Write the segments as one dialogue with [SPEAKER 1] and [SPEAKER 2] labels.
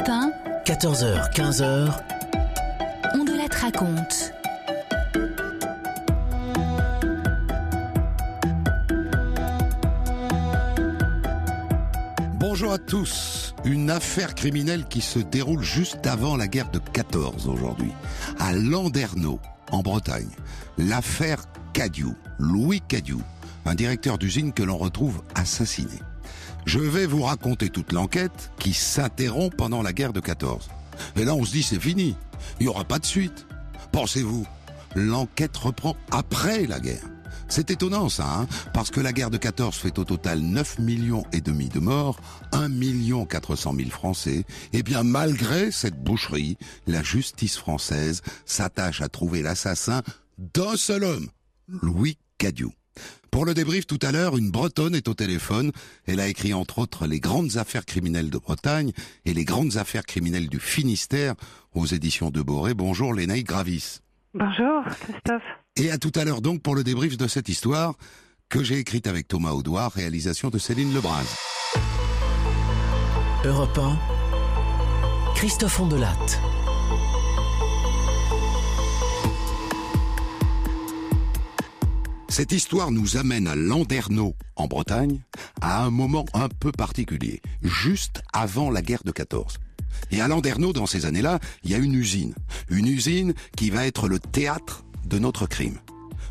[SPEAKER 1] Europe 1,
[SPEAKER 2] 14h, 15h,
[SPEAKER 1] on de la te raconte.
[SPEAKER 3] Bonjour à tous. Une affaire criminelle qui se déroule juste avant la guerre de 14 aujourd'hui, à Landerneau, en Bretagne. L'affaire Cadieu, Louis Cadieu, un directeur d'usine que l'on retrouve assassiné. Je vais vous raconter toute l'enquête qui s'interrompt pendant la guerre de 14. Et là, on se dit c'est fini. Il n'y aura pas de suite. Pensez-vous, l'enquête reprend après la guerre? C'est étonnant ça, hein? Parce que la guerre de 14 fait au total 9 millions et demi de morts, 1 million 400 000 Français. Et bien malgré cette boucherie, la justice française s'attache à trouver l'assassin d'un seul homme, Louis Cadieu. Pour le débrief tout à l'heure, une Bretonne est au téléphone. Elle a écrit entre autres les grandes affaires criminelles de Bretagne et les grandes affaires criminelles du Finistère aux éditions de Boré. Bonjour Lénaï Gravis.
[SPEAKER 4] Bonjour, Christophe.
[SPEAKER 3] Et à tout à l'heure donc pour le débrief de cette histoire que j'ai écrite avec Thomas Audouard, réalisation de Céline Lebras.
[SPEAKER 2] Europe 1, Christophe Ondelatte.
[SPEAKER 3] Cette histoire nous amène à Landerneau, en Bretagne, à un moment un peu particulier, juste avant la guerre de 14. Et à Landerneau, dans ces années-là, il y a une usine. Une usine qui va être le théâtre de notre crime.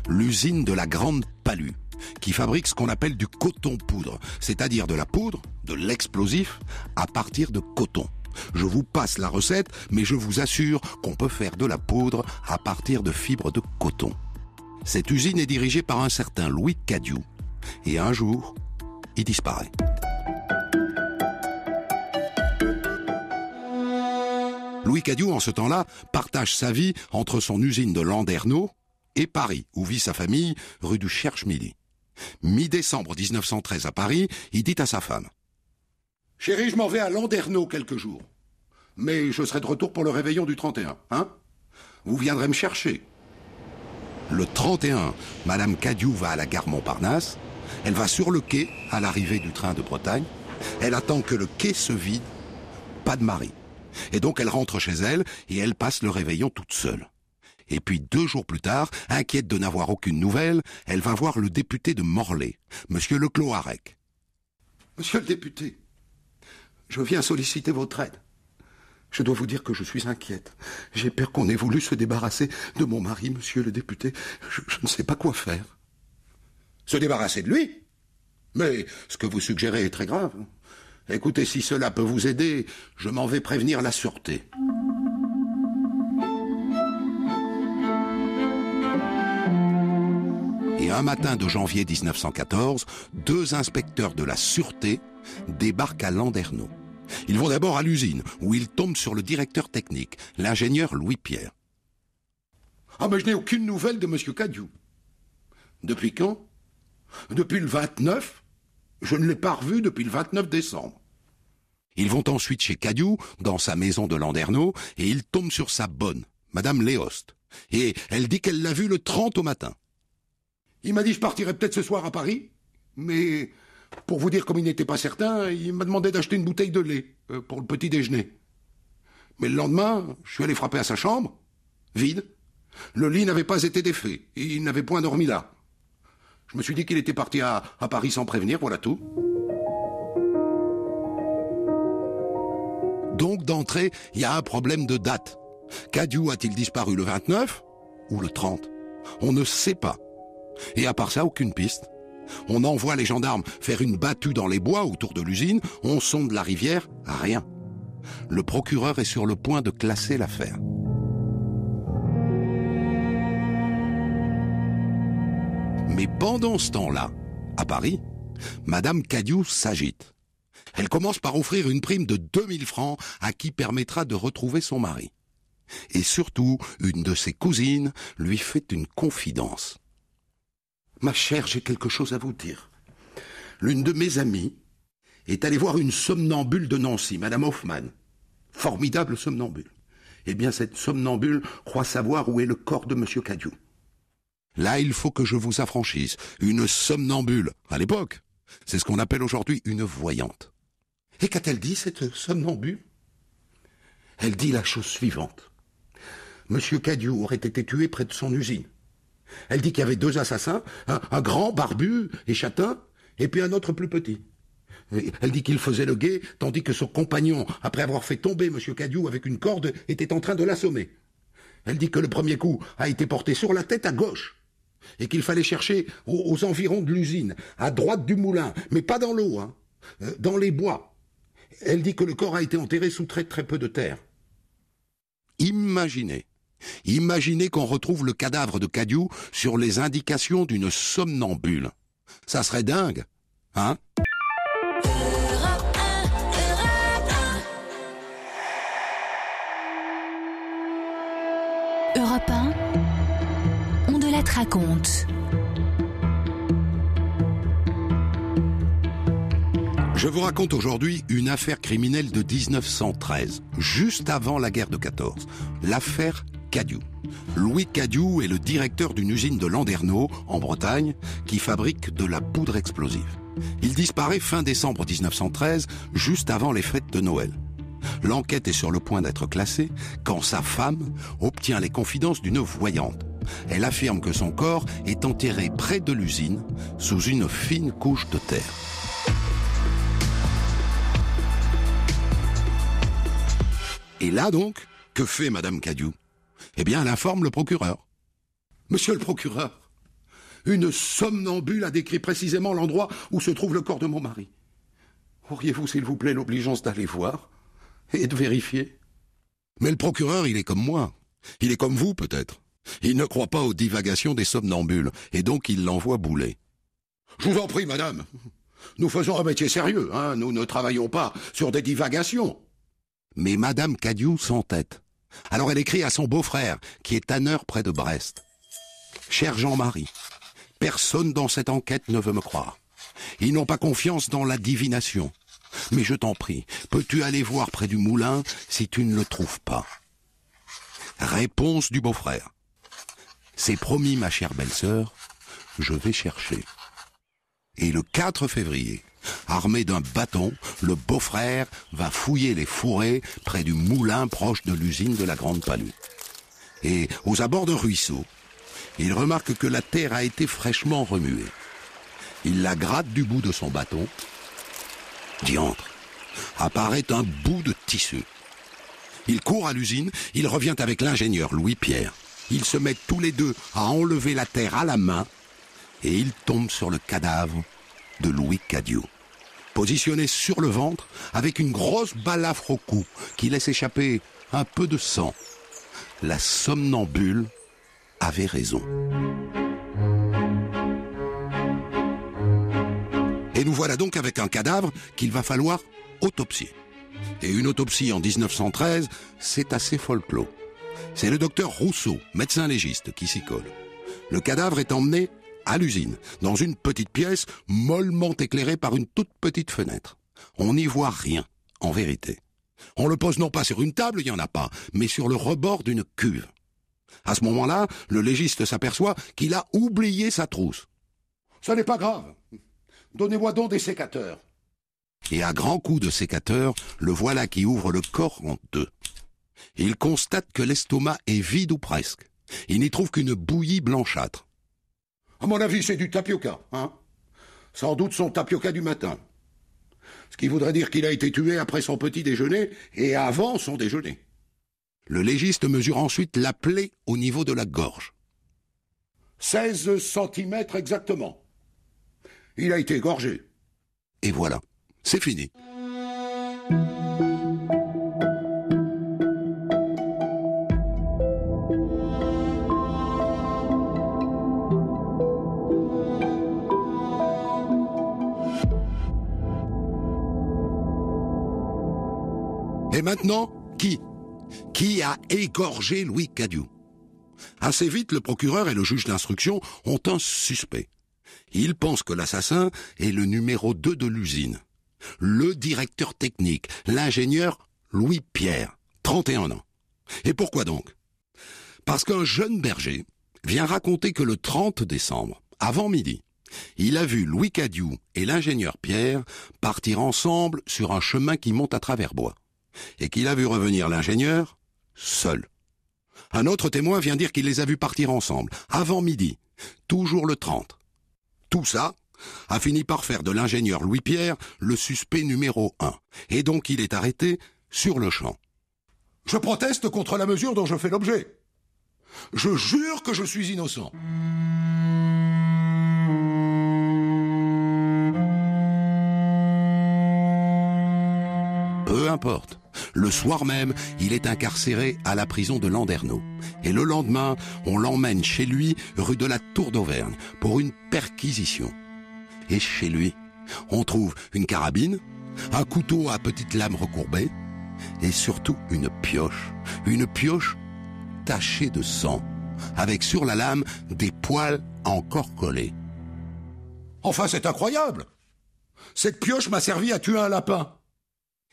[SPEAKER 3] L'usine de la Grande Palue, qui fabrique ce qu'on appelle du coton poudre, c'est-à-dire de la poudre, de l'explosif, à partir de coton. Je vous passe la recette, mais je vous assure qu'on peut faire de la poudre à partir de fibres de coton. Cette usine est dirigée par un certain Louis Cadieu. Et un jour, il disparaît. Louis Cadieu, en ce temps-là, partage sa vie entre son usine de Landerneau et Paris, où vit sa famille, rue du Cherche-Midi. Mi-décembre 1913 à Paris, il dit à sa femme Chérie, je m'en vais à Landerneau quelques jours. Mais je serai de retour pour le réveillon du 31, hein? Vous viendrez me chercher. Le 31, Madame Cadieu va à la gare Montparnasse. Elle va sur le quai à l'arrivée du train de Bretagne. Elle attend que le quai se vide. Pas de mari. Et donc elle rentre chez elle et elle passe le réveillon toute seule. Et puis deux jours plus tard, inquiète de n'avoir aucune nouvelle, elle va voir le député de Morlaix, Monsieur Leclos-Arec. Monsieur le député, je viens solliciter votre aide. Je dois vous dire que je suis inquiète. J'ai peur qu'on ait voulu se débarrasser de mon mari, monsieur le député. Je, ne sais pas quoi faire. Se débarrasser de lui? Mais ce que vous suggérez est très grave. Écoutez, si cela peut vous aider, je m'en vais prévenir la sûreté. Et un matin de janvier 1914, deux inspecteurs de la sûreté débarquent à Landerneau. Ils vont d'abord à l'usine, où ils tombent sur le directeur technique, l'ingénieur Louis-Pierre. Ah, mais je n'ai aucune nouvelle de Monsieur Cadieu. Depuis quand? Depuis le 29 Je ne l'ai pas revu depuis le 29 décembre. Ils vont ensuite chez Cadieu, dans sa maison de Landerneau, et ils tombent sur sa bonne, Madame Léost. Et elle dit qu'elle l'a vu le 30 au matin. Il m'a dit je partirai peut-être ce soir à Paris, mais pour vous dire comme il n'était pas certain, il m'a demandé d'acheter une bouteille de lait euh, pour le petit déjeuner. Mais le lendemain, je suis allé frapper à sa chambre, vide. Le lit n'avait pas été défait, et il n'avait point dormi là. Je me suis dit qu'il était parti à, Paris sans prévenir, voilà tout. Donc d'entrée, il y a un problème de date. Cadieu a-t-il disparu le 29 ou le 30 On ne sait pas. Et à part ça, aucune piste. On envoie les gendarmes faire une battue dans les bois autour de l'usine, on sonde la rivière, rien. Le procureur est sur le point de classer l'affaire. Mais pendant ce temps-là, à Paris, Madame Cadieu s'agite. Elle commence par offrir une prime de 2000 francs à qui permettra de retrouver son mari. Et surtout, une de ses cousines lui fait une confidence. Ma chère, j'ai quelque chose à vous dire. L'une de mes amies est allée voir une somnambule de Nancy, Madame Hoffman. Formidable somnambule. Eh bien, cette somnambule croit savoir où est le corps de Monsieur Cadieu. Là, il faut que je vous affranchisse. Une somnambule, à l'époque, c'est ce qu'on appelle aujourd'hui une voyante. Et qu'a-t-elle dit, cette somnambule? Elle dit la chose suivante. Monsieur Cadieu aurait été tué près de son usine. Elle dit qu'il y avait deux assassins, un, grand, barbu et châtain, et puis un autre plus petit. Elle dit qu'il faisait le guet, tandis que son compagnon, après avoir fait tomber M. Cadieu avec une corde, était en train de l'assommer. Elle dit que le premier coup a été porté sur la tête à gauche, et qu'il fallait chercher aux, aux environs de l'usine, à droite du moulin, mais pas dans l'eau, hein, euh, dans les bois. Elle dit que le corps a été enterré sous très très peu de terre. Imaginez, imaginez qu'on retrouve le cadavre de Cadieu sur les indications d'une somnambule. Ça serait dingue, hein?
[SPEAKER 1] Europe 1, on de la raconte.
[SPEAKER 3] Je vous raconte aujourd'hui une affaire criminelle de 1913, juste avant la guerre de 14. L'affaire Cadieu. Louis Cadieu est le directeur d'une usine de Landerneau, en Bretagne, qui fabrique de la poudre explosive. Il disparaît fin décembre 1913, juste avant les fêtes de Noël. L'enquête est sur le point d'être classée quand sa femme obtient les confidences d'une voyante. Elle affirme que son corps est enterré près de l'usine, sous une fine couche de terre. Et là donc, que fait Madame Cadieu? Eh bien, elle informe le procureur. Monsieur le procureur, une somnambule a décrit précisément l'endroit où se trouve le corps de mon mari. Auriez-vous, s'il vous plaît, l'obligeance d'aller voir et de vérifier? Mais le procureur, il est comme moi. Il est comme vous, peut-être. Il ne croit pas aux divagations des somnambules, et donc il l'envoie bouler. Je vous en prie, madame. Nous faisons un métier sérieux, hein. Nous ne travaillons pas sur des divagations. Mais Madame Cadieu s'entête. Alors elle écrit à son beau-frère, qui est tanneur près de Brest. Cher Jean-Marie, personne dans cette enquête ne veut me croire. Ils n'ont pas confiance dans la divination. Mais je t'en prie, peux-tu aller voir près du moulin si tu ne le trouves pas? Réponse du beau-frère. C'est promis, ma chère belle-sœur, je vais chercher. Et le 4 février, armé d'un bâton, le beau-frère va fouiller les fourrés près du moulin proche de l'usine de la Grande Palue. Et aux abords d'un ruisseau, il remarque que la terre a été fraîchement remuée. Il la gratte du bout de son bâton. Diantre, apparaît un bout de tissu. Il court à l'usine, il revient avec l'ingénieur Louis-Pierre. Ils se mettent tous les deux à enlever la terre à la main et ils tombent sur le cadavre de Louis Cadieu. Positionné sur le ventre, avec une grosse balafre au cou qui laisse échapper un peu de sang. La somnambule avait raison. Et nous voilà donc avec un cadavre qu'il va falloir autopsier. Et une autopsie en 1913, c'est assez folklore. C'est le docteur Rousseau, médecin légiste, qui s'y colle. Le cadavre est emmené à l'usine, dans une petite pièce mollement éclairée par une toute petite fenêtre. On n'y voit rien, en vérité. On le pose non pas sur une table, il n'y en a pas, mais sur le rebord d'une cuve. À ce moment-là, le légiste s'aperçoit qu'il a oublié sa trousse. Ça n'est pas grave. Donnez-moi donc des sécateurs. Et à grands coups de sécateur, le voilà qui ouvre le corps en deux. Il constate que l'estomac est vide ou presque. Il n'y trouve qu'une bouillie blanchâtre. À mon avis, c'est du tapioca, hein Sans doute son tapioca du matin. Ce qui voudrait dire qu'il a été tué après son petit déjeuner et avant son déjeuner. Le légiste mesure ensuite la plaie au niveau de la gorge. 16 centimètres exactement. Il a été égorgé. Et voilà, c'est fini. Et maintenant, qui? Qui a égorgé Louis Cadieu Assez vite, le procureur et le juge d'instruction ont un suspect. Ils pensent que l'assassin est le numéro 2 de l'usine. Le directeur technique, l'ingénieur Louis Pierre, 31 ans. Et pourquoi donc? Parce qu'un jeune berger vient raconter que le 30 décembre, avant midi, il a vu Louis Cadieu et l'ingénieur Pierre partir ensemble sur un chemin qui monte à travers bois, et qu'il a vu revenir l'ingénieur seul. Un autre témoin vient dire qu'il les a vus partir ensemble, avant midi, toujours le 30. Tout ça a fini par faire de l'ingénieur Louis-Pierre le suspect numéro un, et donc il est arrêté sur le champ. Je proteste contre la mesure dont je fais l'objet. Je jure que je suis innocent. Le soir même, il est incarcéré à la prison de Landerneau. Et le lendemain, on l'emmène chez lui, rue de la Tour d'Auvergne, pour une perquisition. Et chez lui, on trouve une carabine, un couteau à petite lame recourbée, et surtout une pioche. Une pioche tachée de sang, avec sur la lame des poils encore collés. Enfin, c'est incroyable Cette pioche m'a servi à tuer un lapin.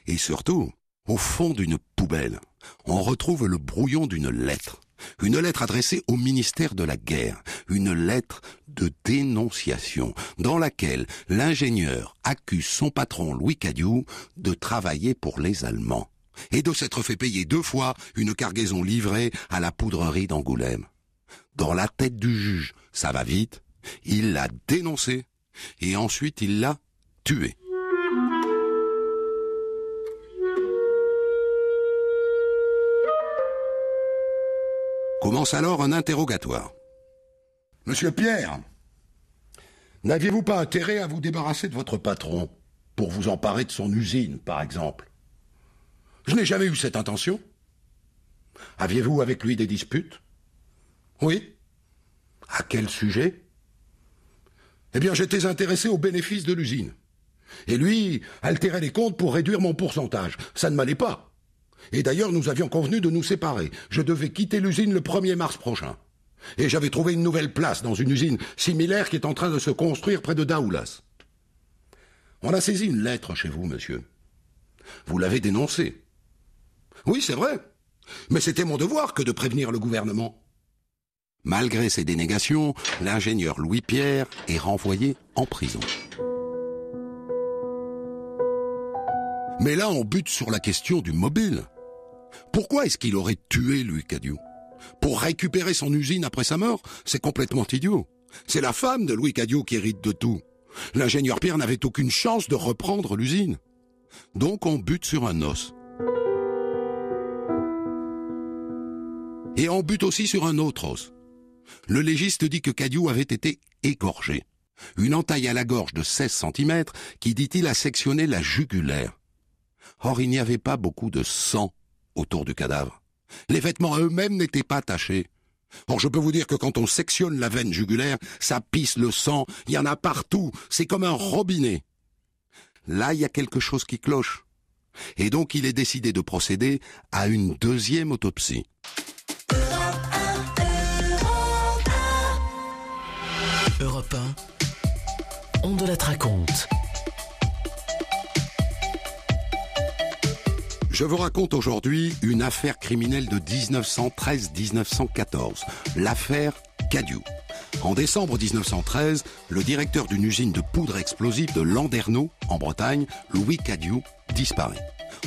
[SPEAKER 3] Et surtout, au fond d'une poubelle, on retrouve le brouillon d'une lettre. Une lettre adressée au ministère de la Guerre, une lettre de dénonciation, dans laquelle l'ingénieur accuse son patron Louis Cadieu de travailler pour les Allemands et de s'être fait payer deux fois une cargaison livrée à la poudrerie d'Angoulême. Dans la tête du juge, ça va vite, il l'a dénoncé et ensuite il l'a tué. Commence alors un interrogatoire. Monsieur Pierre, n'aviez-vous pas intérêt à vous débarrasser de votre patron pour vous emparer de son usine, par exemple? Je n'ai jamais eu cette intention. Aviez-vous avec lui des disputes? Oui. À quel sujet? Eh bien, j'étais intéressé aux bénéfices de l'usine. Et lui altérait les comptes pour réduire mon pourcentage. Ça ne m'allait pas. Et d'ailleurs, nous avions convenu de nous séparer. Je devais quitter l'usine le 1er mars prochain. Et j'avais trouvé une nouvelle place dans une usine similaire qui est en train de se construire près de Daoulas. On a saisi une lettre chez vous, monsieur. Vous l'avez dénoncée. Oui, c'est vrai. Mais c'était mon devoir que de prévenir le gouvernement. Malgré ces dénégations, l'ingénieur Louis Pierre est renvoyé en prison. Mais là, on bute sur la question du mobile. Pourquoi est-ce qu'il aurait tué Louis Cadieu Pour récupérer son usine après sa mort C'est complètement idiot. C'est la femme de Louis Cadieu qui hérite de tout. L'ingénieur Pierre n'avait aucune chance de reprendre l'usine. Donc on bute sur un os. Et on bute aussi sur un autre os. Le légiste dit que Cadieu avait été égorgé. Une entaille à la gorge de 16 cm qui, dit-il, a sectionné la jugulaire. Or, il n'y avait pas beaucoup de sang autour du cadavre. Les vêtements eux-mêmes n'étaient pas tachés. Or, je peux vous dire que quand on sectionne la veine jugulaire, ça pisse le sang, il y en a partout, c'est comme un robinet. Là, il y a quelque chose qui cloche. Et donc, il est décidé de procéder à une deuxième autopsie.
[SPEAKER 2] Europe 1, on de la raconte.
[SPEAKER 3] Je vous raconte aujourd'hui une affaire criminelle de 1913-1914, l'affaire Cadieu. En décembre 1913, le directeur d'une usine de poudre explosive de Landerneau, en Bretagne, Louis Cadieu, disparaît.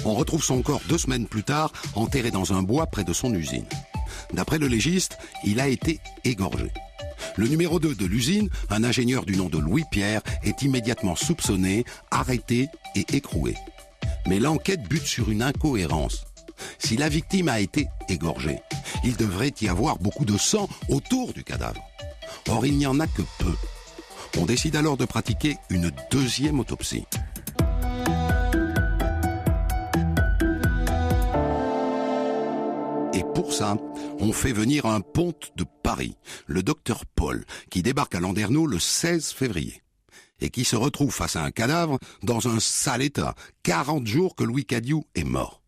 [SPEAKER 3] On retrouve son corps deux semaines plus tard, enterré dans un bois près de son usine. D'après le légiste, il a été égorgé. Le numéro 2 de l'usine, un ingénieur du nom de Louis Pierre, est immédiatement soupçonné, arrêté et écroué. Mais l'enquête bute sur une incohérence. Si la victime a été égorgée, il devrait y avoir beaucoup de sang autour du cadavre. Or, il n'y en a que peu. On décide alors de pratiquer une deuxième autopsie. Et pour ça, on fait venir un ponte de Paris, le docteur Paul, qui débarque à Landerneau le 16 février et qui se retrouve face à un cadavre dans un sale état, 40 jours que Louis Cadieu est mort.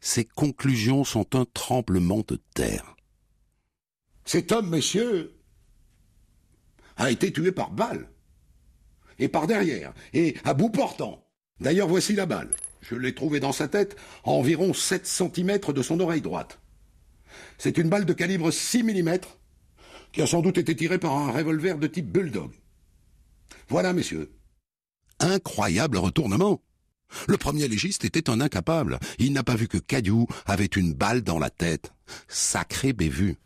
[SPEAKER 3] Ses conclusions sont un tremblement de terre. Cet homme, messieurs, a été tué par balle. Et par derrière, et à bout portant. D'ailleurs, voici la balle. Je l'ai trouvée dans sa tête, à environ 7 cm de son oreille droite. C'est une balle de calibre 6 mm, qui a sans doute été tirée par un revolver de type Bulldog. Voilà, messieurs. Incroyable retournement. Le premier légiste était un incapable. Il n'a pas vu que Cadieu avait une balle dans la tête. Sacré bévu.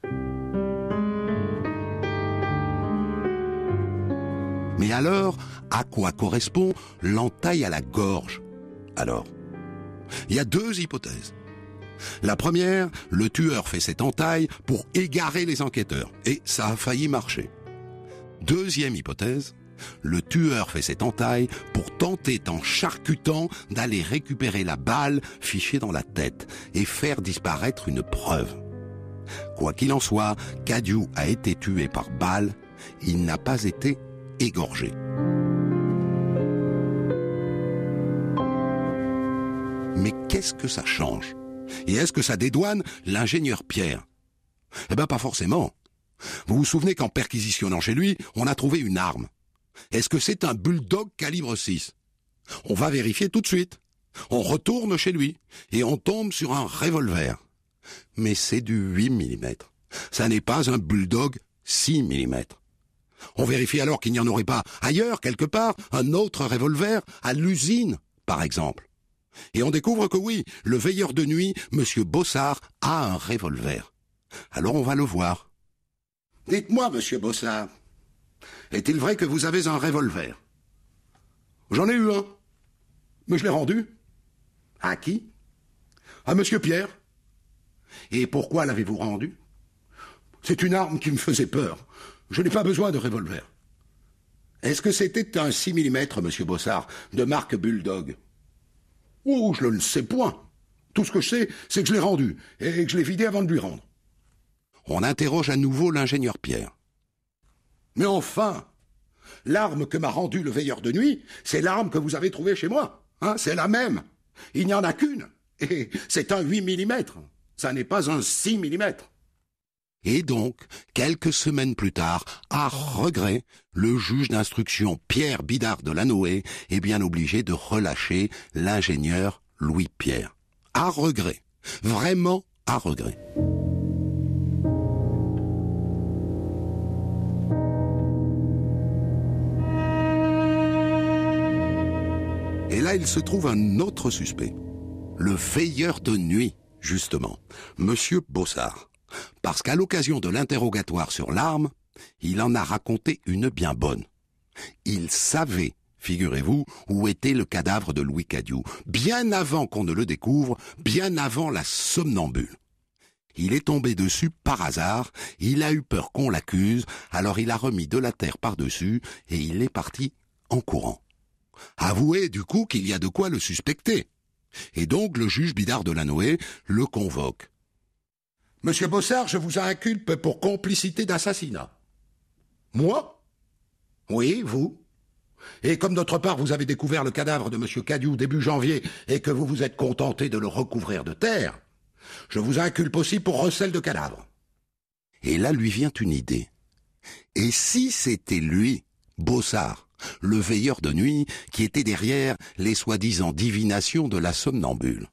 [SPEAKER 3] Mais alors, à quoi correspond l'entaille à la gorge? Alors, il y a deux hypothèses. La première, le tueur fait cette entaille pour égarer les enquêteurs, et ça a failli marcher. Deuxième hypothèse, le tueur fait cette entaille pour tenter en charcutant d'aller récupérer la balle fichée dans la tête et faire disparaître une preuve. Quoi qu'il en soit, Cadieu a été tué par balle, il n'a pas été égorgé. Mais qu'est-ce que ça change? Et est-ce que ça dédouane l'ingénieur Pierre? Eh ben pas forcément. Vous vous souvenez qu'en perquisitionnant chez lui, on a trouvé une arme. Est-ce que c'est un bulldog calibre 6 On va vérifier tout de suite. On retourne chez lui et on tombe sur un revolver. Mais c'est du 8 mm. Ça n'est pas un bulldog 6 mm. On vérifie alors qu'il n'y en aurait pas ailleurs, quelque part, un autre revolver, à l'usine, par exemple. Et on découvre que oui, le veilleur de nuit, M. Bossard, a un revolver. Alors on va le voir. Dites-moi, monsieur Bossard, est-il vrai que vous avez un revolver? J'en ai eu un. Mais je l'ai rendu. À qui? À monsieur Pierre. Et pourquoi l'avez-vous rendu? C'est une arme qui me faisait peur. Je n'ai pas besoin de revolver. Est-ce que c'était un 6 mm, monsieur Bossard, de marque Bulldog? Oh, je ne le sais point. Tout ce que je sais, c'est que je l'ai rendu, et que je l'ai vidé avant de lui rendre. On interroge à nouveau l'ingénieur Pierre. Mais enfin, l'arme que m'a rendue le veilleur de nuit, c'est l'arme que vous avez trouvée chez moi. Hein, c'est la même. Il n'y en a qu'une. Et c'est un 8 mm. Ça n'est pas un 6 mm. Et donc, quelques semaines plus tard, à regret, le juge d'instruction Pierre Bidard de Lanoé est bien obligé de relâcher l'ingénieur Louis Pierre. À regret. Vraiment à regret. Il se trouve un autre suspect. Le veilleur de nuit, justement. Monsieur Bossard parce qu'à l'occasion de l'interrogatoire sur l'arme, il en a raconté une bien bonne. Il savait, figurez-vous, où était le cadavre de Louis Cadieu, bien avant qu'on ne le découvre, bien avant la somnambule. Il est tombé dessus par hasard, il a eu peur qu'on l'accuse, alors il a remis de la terre par-dessus et il est parti en courant. Avouez du coup qu'il y a de quoi le suspecter. Et donc le juge Bidard de Lanoé le convoque. Monsieur Bossard, je vous inculpe pour complicité d'assassinat. Moi? Oui, vous. Et comme d'autre part vous avez découvert le cadavre de Monsieur Cadieu début janvier et que vous vous êtes contenté de le recouvrir de terre, je vous inculpe aussi pour recel de cadavre. Et là lui vient une idée. Et si c'était lui, Bossard, le veilleur de nuit, qui était derrière les soi-disant divinations de la somnambule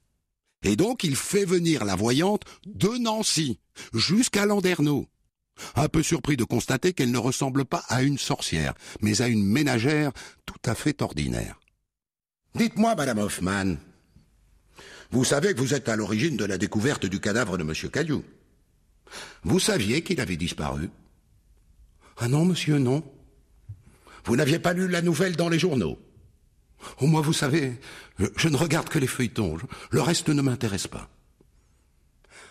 [SPEAKER 3] et donc il fait venir la voyante de Nancy jusqu'à Landerneau. Un peu surpris de constater qu'elle ne ressemble pas à une sorcière, mais à une ménagère tout à fait ordinaire. Dites-moi, Madame Hoffman, vous savez que vous êtes à l'origine de la découverte du cadavre de M. Caillou. Vous saviez qu'il avait disparu Ah non, monsieur, non. Vous n'aviez pas lu la nouvelle dans les journaux Oh, moi, vous savez, je, ne regarde que les feuilletons. Le reste ne m'intéresse pas.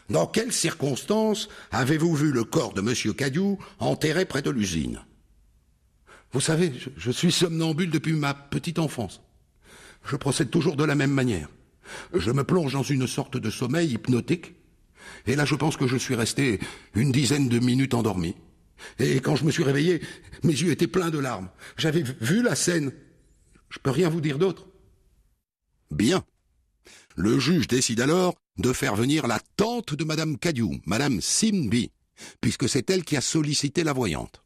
[SPEAKER 3] Dans quelles circonstances avez-vous vu le corps de M. Cadieu enterré près de l'usine Vous savez, je, je, suis somnambule depuis ma petite enfance. Je procède toujours de la même manière. Je me plonge dans une sorte de sommeil hypnotique, et là je pense que je suis resté une dizaine de minutes endormi. Et quand je me suis réveillé, mes yeux étaient pleins de larmes. J'avais vu la scène je peux rien vous dire d'autre. Bien. Le juge décide alors de faire venir la tante de Madame Cadieu, Madame Simby, puisque c'est elle qui a sollicité la voyante.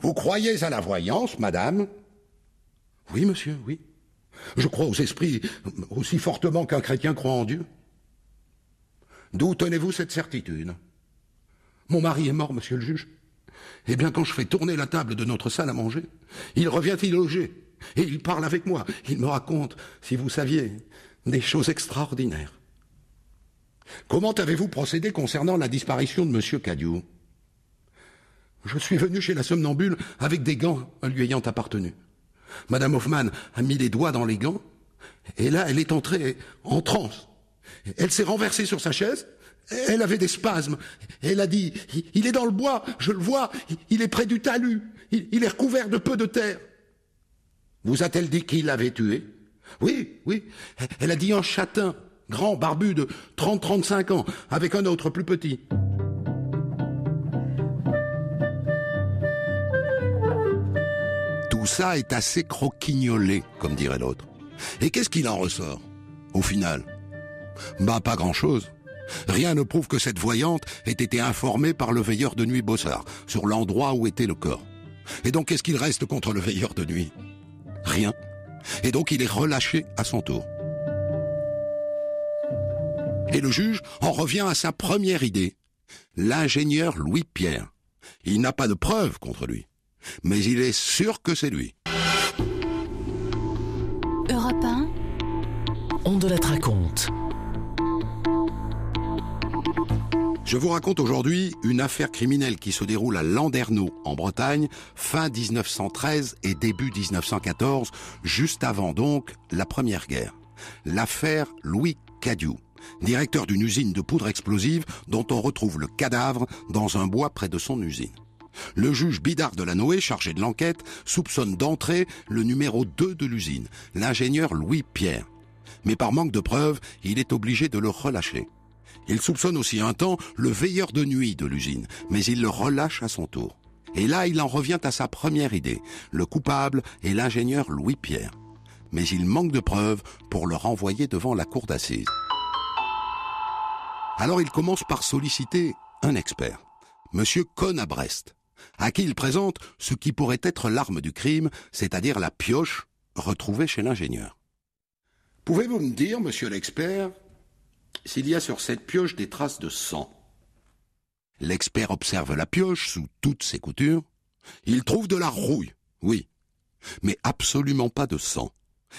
[SPEAKER 3] Vous croyez à la voyance, Madame? Oui, monsieur, oui. Je crois aux esprits aussi fortement qu'un chrétien croit en Dieu. D'où tenez-vous cette certitude? Mon mari est mort, monsieur le juge. Eh bien, quand je fais tourner la table de notre salle à manger, il revient y loger. Et il parle avec moi. Il me raconte, si vous saviez, des choses extraordinaires. Comment avez-vous procédé concernant la disparition de monsieur Cadieu Je suis venu chez la somnambule avec des gants lui ayant appartenu. Madame Hoffman a mis les doigts dans les gants, et là, elle est entrée en transe. Elle s'est renversée sur sa chaise, elle avait des spasmes. Elle a dit, il est dans le bois, je le vois, il est près du talus, il est recouvert de peu de terre. Vous a-t-elle dit qui l'avait tué? Oui, oui. Elle a dit un châtain, grand, barbu de 30-35 ans, avec un autre plus petit. Tout ça est assez croquignolé, comme dirait l'autre. Et qu'est-ce qu'il en ressort, au final? Bah, pas grand-chose. Rien ne prouve que cette voyante ait été informée par le veilleur de nuit Bossard sur l'endroit où était le corps. Et donc qu'est-ce qu'il reste contre le veilleur de nuit? Rien. Et donc il est relâché à son tour. Et le juge en revient à sa première idée. L'ingénieur Louis Pierre. Il n'a pas de preuves contre lui. Mais il est sûr que c'est lui.
[SPEAKER 1] Europe 1.
[SPEAKER 2] On de la raconte.
[SPEAKER 3] Je vous raconte aujourd'hui une affaire criminelle qui se déroule à Landerneau, en Bretagne, fin 1913 et début 1914, juste avant donc la Première Guerre. L'affaire Louis Cadieu, directeur d'une usine de poudre explosive dont on retrouve le cadavre dans un bois près de son usine. Le juge Bidard de la Noé, chargé de l'enquête, soupçonne d'entrée le numéro 2 de l'usine, l'ingénieur Louis Pierre. Mais par manque de preuves, il est obligé de le relâcher. Il soupçonne aussi un temps le veilleur de nuit de l'usine, mais il le relâche à son tour. Et là, il en revient à sa première idée. Le coupable est l'ingénieur Louis Pierre. Mais il manque de preuves pour le renvoyer devant la cour d'assises. Alors il commence par solliciter un expert, Monsieur Cohn à Brest, à qui il présente ce qui pourrait être l'arme du crime, c'est-à-dire la pioche retrouvée chez l'ingénieur. Pouvez-vous me dire, monsieur l'expert, s'il y a sur cette pioche des traces de sang. L'expert observe la pioche sous toutes ses coutures. Il trouve de la rouille, oui, mais absolument pas de sang.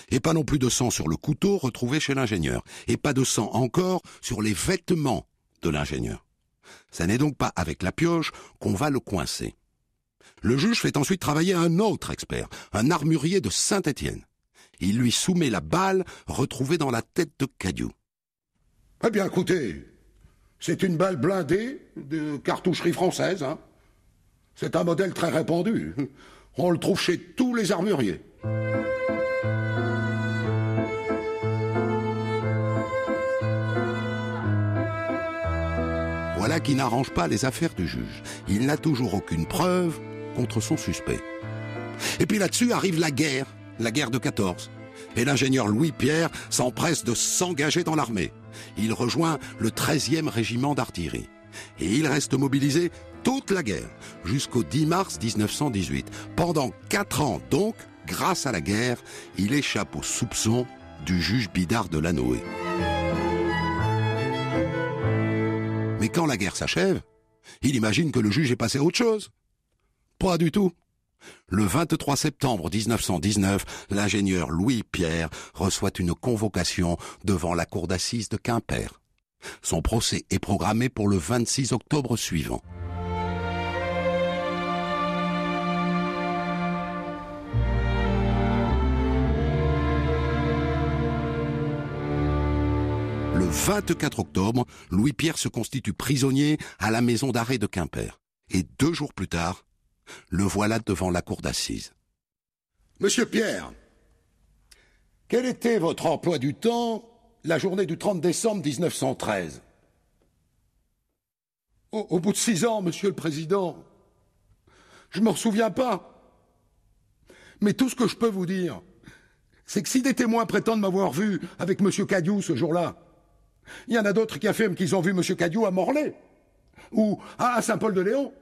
[SPEAKER 3] Et pas non plus de sang sur le couteau retrouvé chez l'ingénieur, et pas de sang encore sur les vêtements de l'ingénieur. Ça n'est donc pas avec la pioche qu'on va le coincer. Le juge fait ensuite travailler un autre expert, un armurier de Saint-Étienne. Il lui soumet la balle retrouvée dans la tête de Cadieu. Eh bien, écoutez, c'est une balle blindée de cartoucherie française. Hein. C'est un modèle très répandu. On le trouve chez tous les armuriers. Voilà qui n'arrange pas les affaires du juge. Il n'a toujours aucune preuve contre son suspect. Et puis là-dessus arrive la guerre, la guerre de 14. Et l'ingénieur Louis Pierre s'empresse de s'engager dans l'armée il rejoint le 13e régiment d'artillerie. Et il reste mobilisé toute la guerre, jusqu'au 10 mars 1918. Pendant quatre ans donc, grâce à la guerre, il échappe aux soupçons du juge Bidard de Lanoé. Mais quand la guerre s'achève, il imagine que le juge est passé à autre chose. Pas du tout. Le 23 septembre 1919, l'ingénieur Louis Pierre reçoit une convocation devant la cour d'assises de Quimper. Son procès est programmé pour le 26 octobre suivant. Le 24 octobre, Louis-Pierre se constitue prisonnier à la maison d'arrêt de Quimper. Et deux jours plus tard, le voilà devant la cour d'assises. Monsieur Pierre, quel était votre emploi du temps la journée du 30 décembre 1913 au, bout de six ans, Monsieur le Président, je ne m'en souviens pas. Mais tout ce que je peux vous dire, c'est que si des témoins prétendent m'avoir vu avec M. Cadieu ce jour-là, il y en a d'autres qui affirment qu'ils ont vu M. Cadieu à Morlaix ou à Saint-Paul-de-Léon.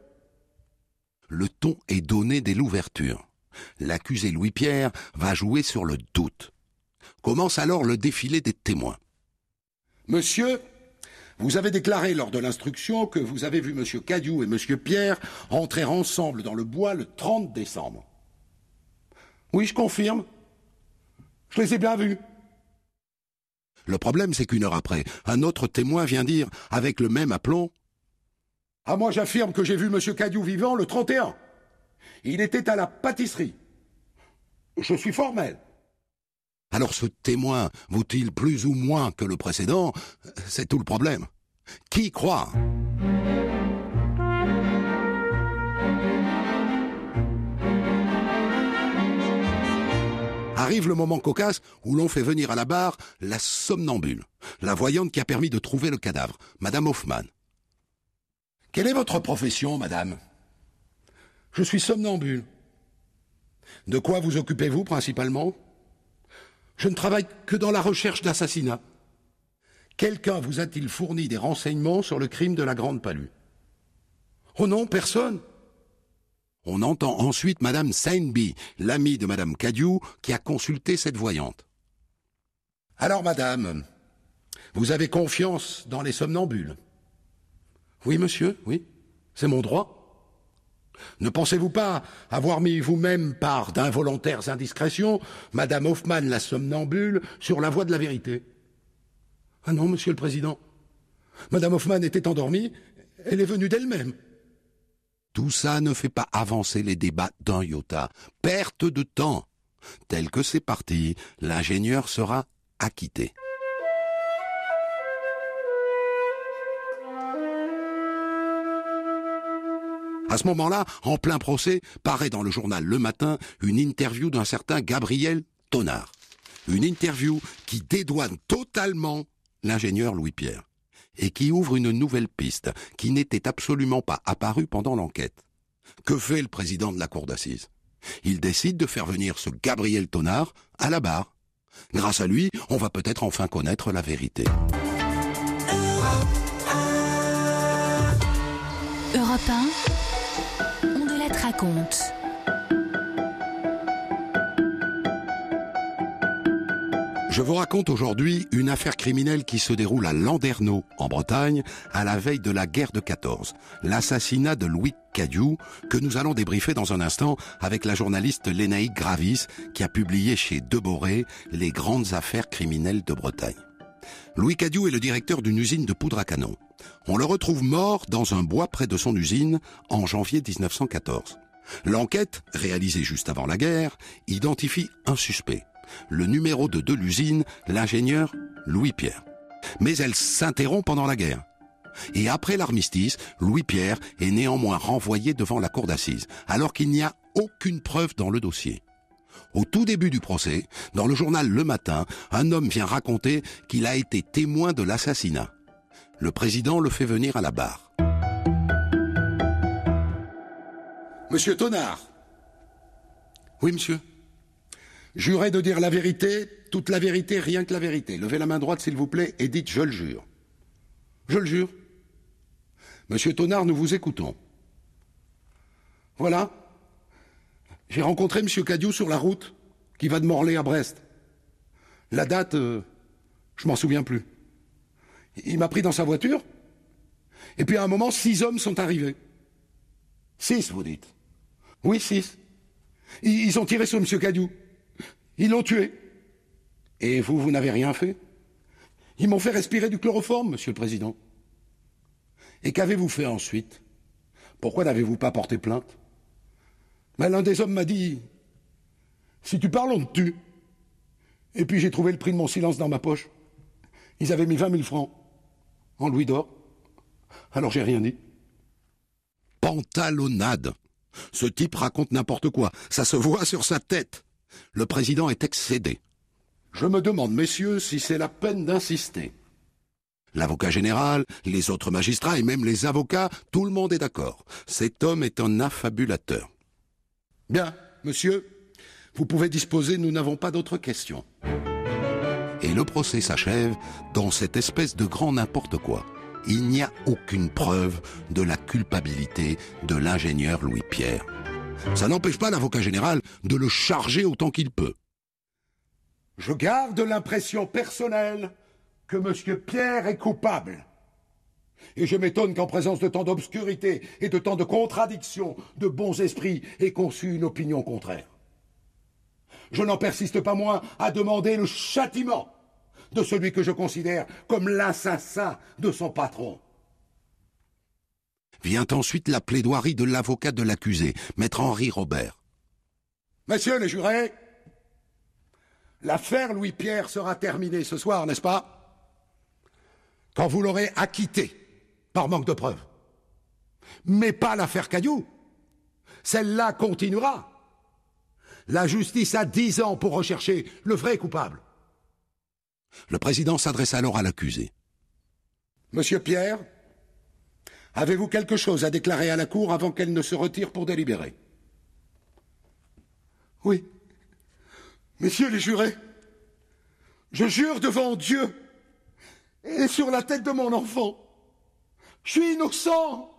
[SPEAKER 3] Le ton est donné dès l'ouverture. L'accusé Louis-Pierre va jouer sur le doute. Commence alors le défilé des témoins. Monsieur, vous avez déclaré lors de l'instruction que vous avez vu M. Cadieu et M. Pierre entrer ensemble dans le bois le 30 décembre. Oui, je confirme. Je les ai bien vus. Le problème, c'est qu'une heure après, un autre témoin vient dire, avec le même aplomb, Ah, moi j'affirme que j'ai vu M. Cadieu vivant le 31. Il était à la pâtisserie. Je suis formel. Alors ce témoin vaut-il plus ou moins que le précédent? C'est tout le problème. Qui croit? Arrive le moment cocasse où l'on fait venir à la barre la somnambule, la voyante qui a permis de trouver le cadavre, Madame Hoffman. Quelle est votre profession, madame? Je suis somnambule. De quoi vous occupez-vous principalement? Je ne travaille que dans la recherche d'assassinat. Quelqu'un vous a-t-il fourni des renseignements sur le crime de la Grande Palue? Oh non, personne. On entend ensuite Madame Sainby, l'amie de Madame Cadieu, qui a consulté cette voyante. Alors, Madame, vous avez confiance dans les somnambules? Oui, monsieur, oui, c'est mon droit. Ne pensez-vous pas avoir mis vous-même par d'involontaires indiscrétions Madame Hoffman, la somnambule, sur la voie de la vérité? Ah non, monsieur le Président. Madame Hoffman était endormie, elle est venue d'elle-même. Tout ça ne fait pas avancer les débats d'un iota. Perte de temps. Tel que c'est parti, l'ingénieur sera acquitté. À ce moment-là, en plein procès, paraît dans le journal Le Matin une interview d'un certain Gabriel Tonard. Une interview qui dédouane totalement l'ingénieur Louis-Pierre et qui ouvre une nouvelle piste qui n'était absolument pas apparue pendant l'enquête. Que fait le président de la cour d'assises? Il décide de faire venir ce Gabriel Tonard à la barre. Grâce à lui, on va peut-être enfin connaître la vérité.
[SPEAKER 1] Europe 1, on de la
[SPEAKER 3] Je vous raconte aujourd'hui une affaire criminelle qui se déroule à Landerneau, en Bretagne, à la veille de la guerre de 14. L'assassinat de Louis Cadieu, que nous allons débriefer dans un instant avec la journaliste Lénaïque Gravis, qui a publié chez Deboré les grandes affaires criminelles de Bretagne. Louis Cadieu est le directeur d'une usine de poudre à canon. On le retrouve mort dans un bois près de son usine en janvier 1914. L'enquête, réalisée juste avant la guerre, identifie un suspect le numéro 2 de l'usine, l'ingénieur Louis-Pierre. Mais elle s'interrompt pendant la guerre. Et après l'armistice, Louis-Pierre est néanmoins renvoyé devant la cour d'assises, alors qu'il n'y a aucune preuve dans le dossier. Au tout début du procès, dans le journal Le Matin, un homme vient raconter qu'il a été témoin de l'assassinat. Le président le fait venir à la barre. Monsieur Tonard. Oui, monsieur. Jurez de dire la vérité, toute la vérité, rien que la vérité. Levez la main droite, s'il vous plaît, et dites je le jure. Je le jure. Monsieur Tonard, nous vous écoutons. Voilà. J'ai rencontré Monsieur Cadieu sur la route qui va de Morlaix à Brest. La date, euh, je m'en souviens plus. Il m'a pris dans sa voiture. Et puis à un moment, six hommes sont arrivés. Six, vous dites. Oui, six. Ils ont tiré sur Monsieur Cadieu. Ils l'ont tué. Et vous, vous n'avez rien fait? Ils m'ont fait respirer du chloroforme, Monsieur le Président. Et qu'avez-vous fait ensuite? Pourquoi n'avez-vous pas porté plainte? Ben, L'un des hommes m'a dit Si tu parles, on te tue. Et puis j'ai trouvé le prix de mon silence dans ma poche. Ils avaient mis vingt mille francs en louis d'or. Alors j'ai rien dit. Pantalonnade. Ce type raconte n'importe quoi. Ça se voit sur sa tête. Le président est excédé. Je me demande, messieurs, si c'est la peine d'insister. L'avocat général, les autres magistrats et même les avocats, tout le monde est d'accord. Cet homme est un affabulateur. Bien, monsieur, Vous pouvez disposer, nous n'avons pas d'autres questions. Et le procès s'achève dans cette espèce de grand n'importe quoi. Il n'y a aucune preuve de la culpabilité de l'ingénieur Louis-Pierre. Ça n'empêche pas l'avocat général de le charger autant qu'il peut. Je garde l'impression personnelle que M. Pierre est coupable. Et je m'étonne qu'en présence de tant d'obscurité et de tant de contradictions, de bons esprits aient conçu une opinion contraire. Je n'en persiste pas moins à demander le châtiment de celui que je considère comme l'assassin de son patron. Vient ensuite la plaidoirie de l'avocat de l'accusé, maître Henri Robert. Messieurs les jurés, l'affaire Louis-Pierre sera terminée ce soir, n'est-ce pas? Quand vous l'aurez acquitté par manque de preuves. Mais pas l'affaire Caillou. Celle-là continuera. La justice a dix ans pour rechercher le vrai coupable. Le président s'adresse alors à l'accusé. Monsieur Pierre, avez-vous quelque chose à déclarer à la Cour avant qu'elle ne se retire pour délibérer? Oui. Messieurs les jurés, je jure devant Dieu et sur la tête de mon enfant, je suis innocent.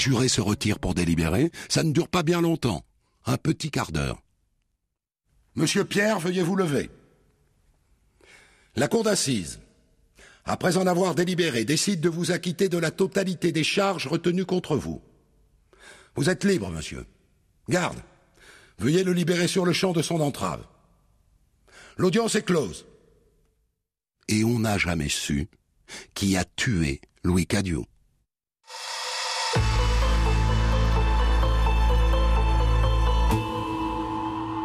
[SPEAKER 3] Les jurés se retirent pour délibérer. Ça ne dure pas bien longtemps. Un petit quart d'heure. Monsieur Pierre, veuillez vous lever. La cour d'assises, après en avoir délibéré, décide de vous acquitter de la totalité des charges retenues contre vous. Vous êtes libre, monsieur. Garde. Veuillez le libérer sur le champ de son entrave. L'audience est close. Et on n'a jamais su qui a tué Louis Cadieux.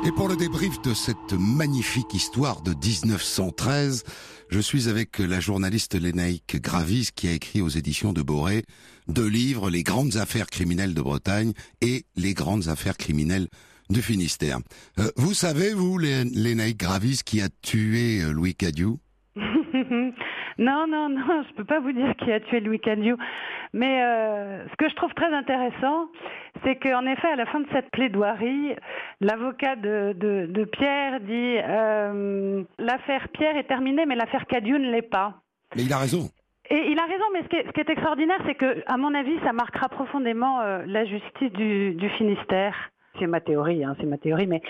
[SPEAKER 3] Et pour le débrief de cette magnifique histoire de 1913, je suis avec la journaliste Lénaïque Gravis qui a écrit aux éditions de Boré deux livres, Les grandes affaires criminelles de Bretagne et Les grandes affaires criminelles du Finistère. Euh, vous savez, vous, Lénaïque Gravis, qui a tué euh, Louis Cadieux?
[SPEAKER 4] Non, non, non, je peux pas vous dire qui a tué Louis Cadieux. Mais euh, ce que je trouve très intéressant, c'est qu'en effet, à la fin de cette plaidoirie, l'avocat de, de, Pierre dit euh, l'affaire Pierre est terminée, mais l'affaire Cadieux ne l'est pas.
[SPEAKER 3] Mais il a raison.
[SPEAKER 4] Et il a raison, mais ce qui est, ce qui est extraordinaire, c'est que, à mon avis, ça marquera profondément euh, la justice du, du Finistère. C'est ma théorie, hein, c'est ma théorie, mais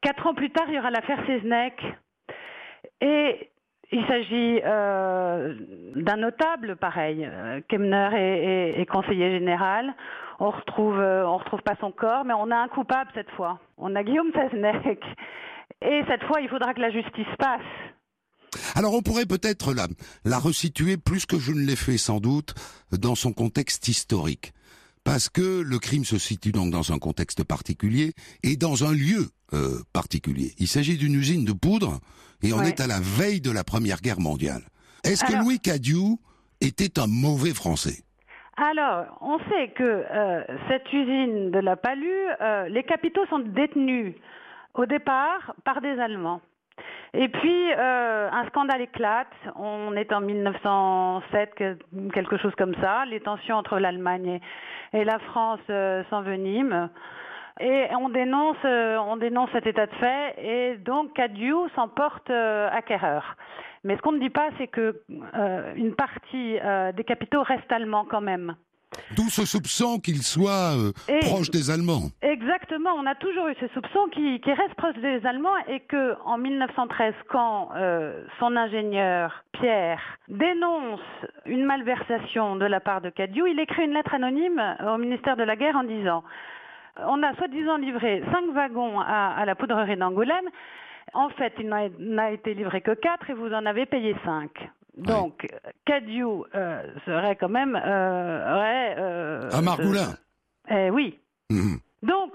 [SPEAKER 4] quatre ans plus tard, il y aura l'affaire Seznec. Et il s'agit euh, d'un notable, pareil. Euh, Kemner est, conseiller général. On retrouve, euh, on retrouve pas son corps, mais on a un coupable cette fois. On a Guillaume Fesneck. Et cette fois, il faudra que la justice passe.
[SPEAKER 3] Alors on pourrait peut-être la resituer plus que je ne l'ai fait sans doute dans son contexte historique. Parce que le crime se situe donc dans un contexte particulier et dans un lieu particulier. Il s'agit d'une usine de poudre et on est à la veille de la Première Guerre mondiale. Est-ce que Louis Cadieux était un mauvais Français?
[SPEAKER 4] Alors, on sait que euh, cette usine de la Palue, euh, les capitaux sont détenus au départ par des Allemands. Et puis, euh, un scandale éclate. On est en 1907, quelque chose comme ça. Les tensions entre l'Allemagne et, la France s'enveniment. Et on dénonce, euh, on dénonce cet état de fait, et donc Cadieux s'emporte euh, acquéreur. Mais ce qu'on ne dit pas, c'est que euh, une partie des capitaux reste allemand quand même.
[SPEAKER 3] D'où ce soupçon qu'il soit proche des Allemands.
[SPEAKER 4] Exactement, on a toujours eu ce soupçon qui, qui reste proche des Allemands et que en 1913, quand son ingénieur Pierre dénonce une malversation de la part de Cadieux, il écrit une lettre anonyme au ministère de la Guerre en disant on a soi-disant livré cinq wagons à, la poudrerie d'Angoulême. En fait, il n'a été livré que quatre et vous en avez payé cinq. Donc, Cadieux euh, serait quand même... Euh, aurait,
[SPEAKER 3] euh, un Margoulin
[SPEAKER 4] eh, Oui. Mhm. Donc,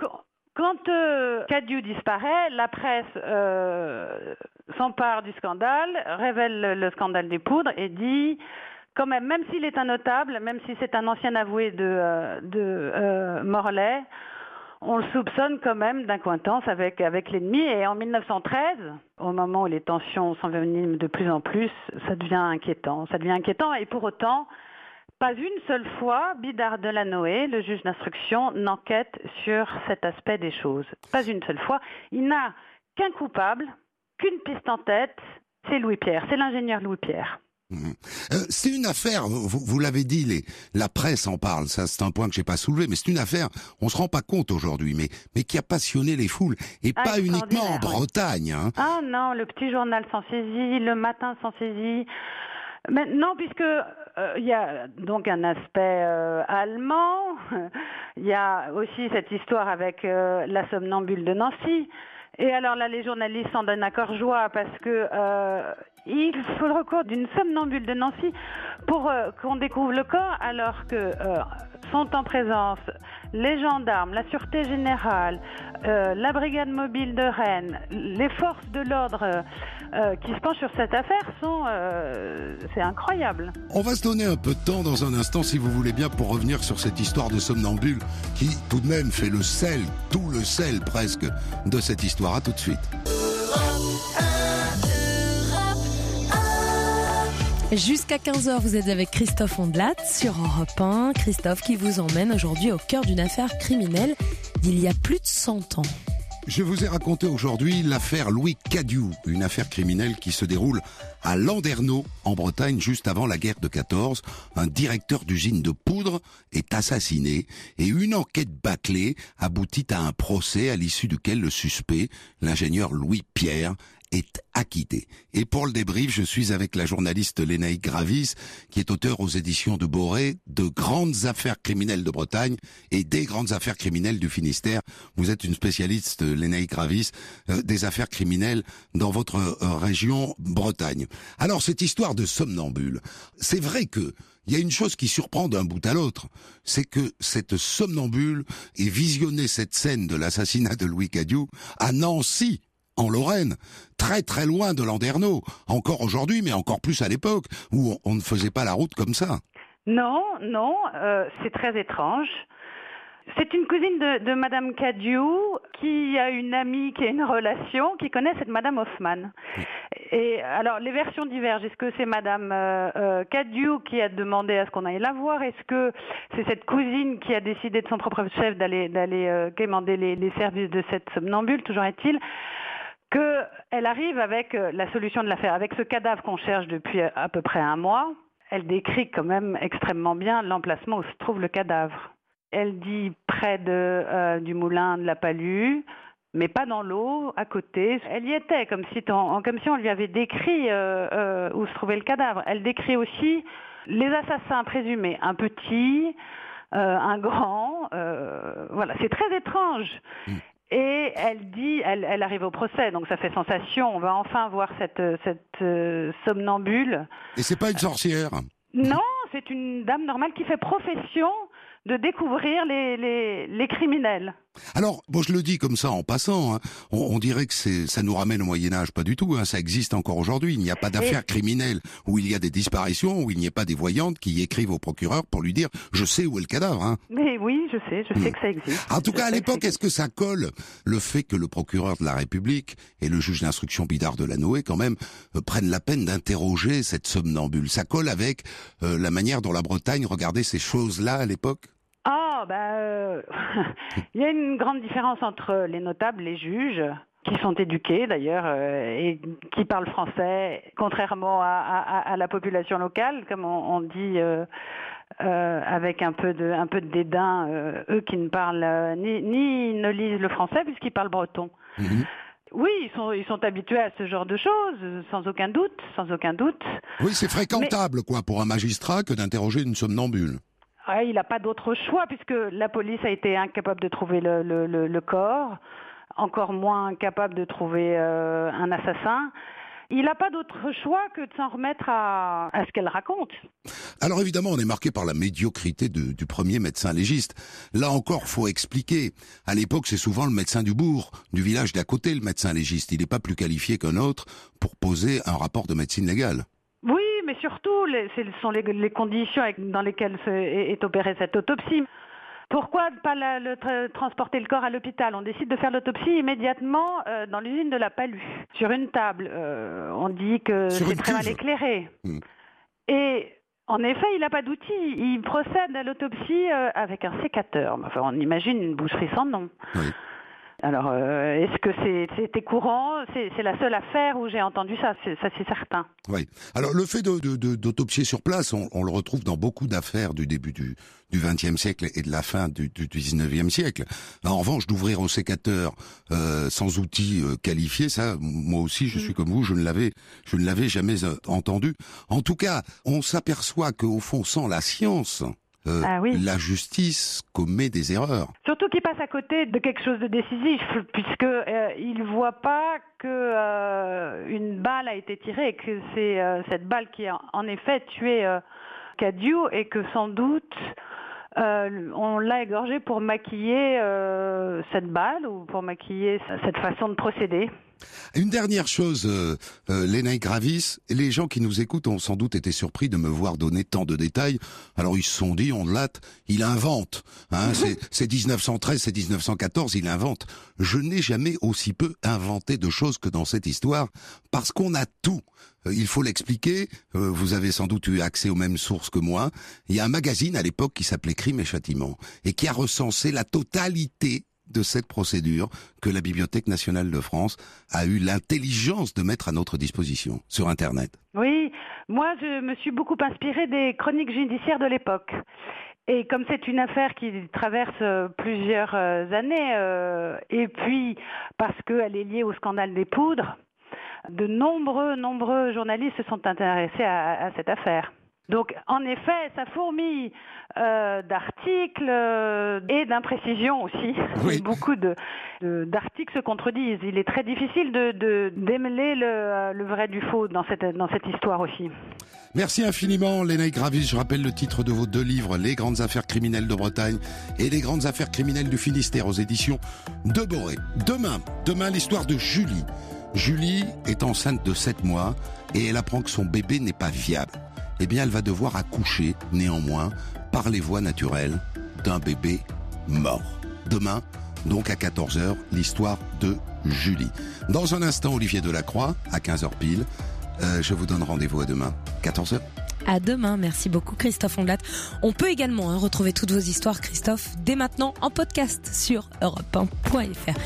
[SPEAKER 4] quand euh, Cadieux disparaît, la presse s'empare du scandale, révèle le, scandale des poudres et dit quand même, même s'il est un notable, même si c'est un ancien avoué de, de Morlaix, on le soupçonne quand même d'incointance avec, avec l'ennemi. Et en 1913, au moment où les tensions s'enveniment de plus en plus, ça devient inquiétant. Ça devient inquiétant et pour autant, pas une seule fois, Bidard de la Noé, le juge d'instruction, n'enquête sur cet aspect des choses. Pas une seule fois. Il n'a qu'un coupable, qu'une piste en tête, c'est Louis Pierre, c'est l'ingénieur Louis Pierre.
[SPEAKER 3] Euh, c'est une affaire, vous, l'avez dit, les, la presse en parle, ça c'est un point que j'ai pas soulevé, mais c'est une affaire, on se rend pas compte aujourd'hui, mais, mais qui a passionné les foules, et
[SPEAKER 4] Ah,
[SPEAKER 3] pas uniquement en. Bretagne. Hein.
[SPEAKER 4] Ah non, le petit journal s'en saisit, le matin s'en saisit. Mais non, puisque euh, il y a donc un aspect euh, allemand, il y a aussi cette histoire avec euh, la somnambule de Nancy. Et alors là, les journalistes s'en donnent à cœur joie parce que euh, il faut le recours d'une somnambule de Nancy pour euh, qu'on découvre le corps, alors que euh, sont en présence les gendarmes, la sûreté générale, euh, la brigade mobile de Rennes, les forces de l'ordre qui se penchent sur cette affaire c'est incroyable.
[SPEAKER 3] On va se donner un peu de temps dans un instant, si vous voulez bien, pour revenir sur cette histoire de somnambule qui, tout de même, fait le sel, tout le sel presque, de cette histoire. À tout de suite.
[SPEAKER 5] Jusqu'à 15h, vous êtes avec Christophe Ondelat sur Europe 1. Christophe qui vous emmène aujourd'hui au cœur d'une affaire criminelle d'il y a plus de 100 ans.
[SPEAKER 3] Je vous ai raconté aujourd'hui l'affaire Louis Cadieu, une affaire criminelle qui se déroule à Landerneau, en Bretagne, juste avant la guerre de 14. Un directeur d'usine de poudre est assassiné et une enquête bâclée aboutit à un procès à l'issue duquel le suspect, l'ingénieur Louis Pierre, est acquitté. Et pour le débrief, je suis avec la journaliste Lénaïque Gravis, qui est auteur aux éditions de Boré de grandes affaires criminelles de Bretagne et des grandes affaires criminelles du Finistère. Vous êtes une spécialiste, Lénaïque Gravis, euh, des affaires criminelles dans votre euh, région Bretagne. Alors, cette histoire de somnambule, c'est vrai que il y a une chose qui surprend d'un bout à l'autre, c'est que cette somnambule ait visionné cette scène de l'assassinat de Louis Cadieu à Nancy, en Lorraine, très très loin de Landerneau, encore aujourd'hui, mais encore plus à l'époque, où on, on ne faisait pas la route comme ça.
[SPEAKER 4] Non, non, euh, c'est très étrange. C'est une cousine de, de Madame Cadieu qui a une amie qui a une relation, qui connaît cette Madame Hoffman. Et alors, les versions divergent. Est-ce que c'est Madame euh, euh, Cadieu qui a demandé à ce qu'on aille la voir? Est-ce que c'est cette cousine qui a décidé de son propre chef d'aller d'aller euh, quémander les, les services de cette somnambule? Toujours est-il qu'elle arrive avec euh, la solution de l'affaire, avec ce cadavre qu'on cherche depuis à peu près un mois. Elle décrit quand même extrêmement bien l'emplacement où se trouve le cadavre. Elle dit près de, euh, du moulin de la Palue, mais pas dans l'eau, à côté. Elle y était, comme si, on, comme si on lui avait décrit euh, euh, où se trouvait le cadavre. Elle décrit aussi les assassins présumés, un petit, euh, un grand. euh, voilà, c'est très étrange. Et elle dit, elle, elle arrive au procès, donc ça fait sensation. On va enfin voir cette, cette euh, somnambule.
[SPEAKER 3] Et c'est pas une sorcière.
[SPEAKER 4] Non, c'est une dame normale qui fait profession de découvrir les, les, les criminels.
[SPEAKER 3] Alors, bon, je le dis comme ça en passant, hein, on, on dirait que c'est, ça nous ramène au Moyen Âge, pas du tout. Hein, ça existe encore aujourd'hui. Il n'y a pas d'affaires criminelles où il y a des disparitions, où il n'y a pas des voyantes qui écrivent au procureur pour lui dire je sais où est le cadavre. Hein.
[SPEAKER 4] Mais oui, je sais, je sais que ça existe.
[SPEAKER 3] En tout
[SPEAKER 4] Je
[SPEAKER 3] cas, à l'époque, est-ce que ça colle le fait que le procureur de la République et le juge d'instruction Bidard de la Noé, quand même, euh, prennent la peine d'interroger cette somnambule Ça colle avec euh, la manière dont la Bretagne regardait ces choses-là à l'époque?
[SPEAKER 4] Ah, bah, euh, il y a une grande différence entre les notables, les juges, qui sont éduqués d'ailleurs euh, et qui parlent français, contrairement à, à- à la population locale, comme on, on dit. euh, euh, avec un peu de un peu de dédain, eux qui ne parlent ni, ni ne lisent le français puisqu'ils parlent breton.
[SPEAKER 3] Mhm.
[SPEAKER 4] Oui, ils sont ils sont habitués à ce genre de choses, sans aucun doute, sans aucun doute.
[SPEAKER 3] Oui, c'est fréquentable, quoi, pour un magistrat que d'interroger une somnambule.
[SPEAKER 4] Il n'a pas d'autre choix puisque la police a été incapable de trouver le, corps, encore moins incapable de trouver euh, un assassin. Il n'a pas d'autre choix que de s'en remettre à, ce qu'elle raconte.
[SPEAKER 3] Alors évidemment, on est marqué par la médiocrité du premier médecin légiste. Là encore, faut expliquer. À l'époque, c'est souvent le médecin du bourg, du village d'à côté, le médecin légiste. Il n'est pas plus qualifié qu'un autre pour poser un rapport de médecine légale.
[SPEAKER 4] Mais surtout, les- ce sont les, les conditions dans lesquelles est, est opérée cette autopsie. Pourquoi ne pas la- le tra- transporter le corps à l'hôpital? On décide de faire l'autopsie immédiatement euh, dans l'usine de la Palue, sur une table. Euh, on dit que c'est très mal éclairé.
[SPEAKER 3] Hmm.
[SPEAKER 4] Et en effet, il n'a pas d'outil. Il procède à l'autopsie euh, avec un sécateur. Enfin, on imagine une boucherie sans nom.
[SPEAKER 3] Oui.
[SPEAKER 4] Alors, euh, est-ce que c'est- c'était courant? C'est la seule affaire où j'ai entendu ça, ça c'est certain.
[SPEAKER 3] Oui. Alors le fait de- de- de- d'autopsier sur place, on, on le retrouve dans beaucoup d'affaires du début du du XXe siècle et de la fin du, du, XIXe siècle. En revanche, d'ouvrir au sécateur euh, sans outils euh, qualifiés, ça, moi aussi, je suis comme vous, je ne l'avais, je ne l'avais jamais euh, entendu. En tout cas, on s'aperçoit qu'au fond, sans la science, euh,
[SPEAKER 4] Ah oui.
[SPEAKER 3] la justice commet des erreurs.
[SPEAKER 4] Surtout qu'il passe à côté de quelque chose de décisif, puisque euh, il voit pas que euh, une balle a été tirée et que c'est euh, cette balle qui a en effet tué euh, Cadieux et que sans doute euh, on l'a égorgé pour maquiller euh, cette balle ou pour maquiller cette façon de procéder.
[SPEAKER 3] Une dernière chose, euh, euh, Lénaï Gravis, les gens qui nous écoutent ont sans doute été surpris de me voir donner tant de détails. Alors ils se sont dit, on latte, il invente. Hein, c'est, c'est 1913, c'est 1914, il invente. Je n'ai jamais aussi peu inventé de choses que dans cette histoire, parce qu'on a tout. Euh, il faut l'expliquer, euh, vous avez sans doute eu accès aux mêmes sources que moi. Il y a un magazine à l'époque qui s'appelait Crime et Châtiment, et qui a recensé la totalité de cette procédure que la Bibliothèque nationale de France a eu l'intelligence de mettre à notre disposition sur Internet.
[SPEAKER 4] Oui, moi je me suis beaucoup inspirée des chroniques judiciaires de l'époque. Et comme c'est une affaire qui traverse euh, plusieurs euh, années, euh, et puis parce qu'elle est liée au scandale des poudres, de nombreux, nombreux journalistes se sont intéressés à, à cette affaire. Donc, en effet, ça fourmille euh, d'articles euh, et d'imprécisions aussi.
[SPEAKER 3] Oui.
[SPEAKER 4] Beaucoup de, de- d'articles se contredisent. Il est très difficile de, de démêler le, euh, le vrai du faux dans cette, dans cette histoire aussi.
[SPEAKER 3] Merci infiniment, Lénaï Gravis. Je rappelle le titre de vos deux livres, Les grandes affaires criminelles de Bretagne et Les grandes affaires criminelles du Finistère aux éditions de Boré. Demain, demain, l'histoire de Julie. Julie est enceinte de 7 mois et elle apprend que son bébé n'est pas viable. Eh bien, elle va devoir accoucher, néanmoins, par les voies naturelles d'un bébé mort. Demain, donc à 14h, l'histoire de Julie. Dans un instant, Olivier Delacroix, à 15h pile. Euh, je vous donne rendez-vous à demain, 14h.
[SPEAKER 5] À demain, merci beaucoup Christophe Ondelat. On peut également hein, retrouver toutes vos histoires, Christophe, dès maintenant en podcast sur europe1.fr.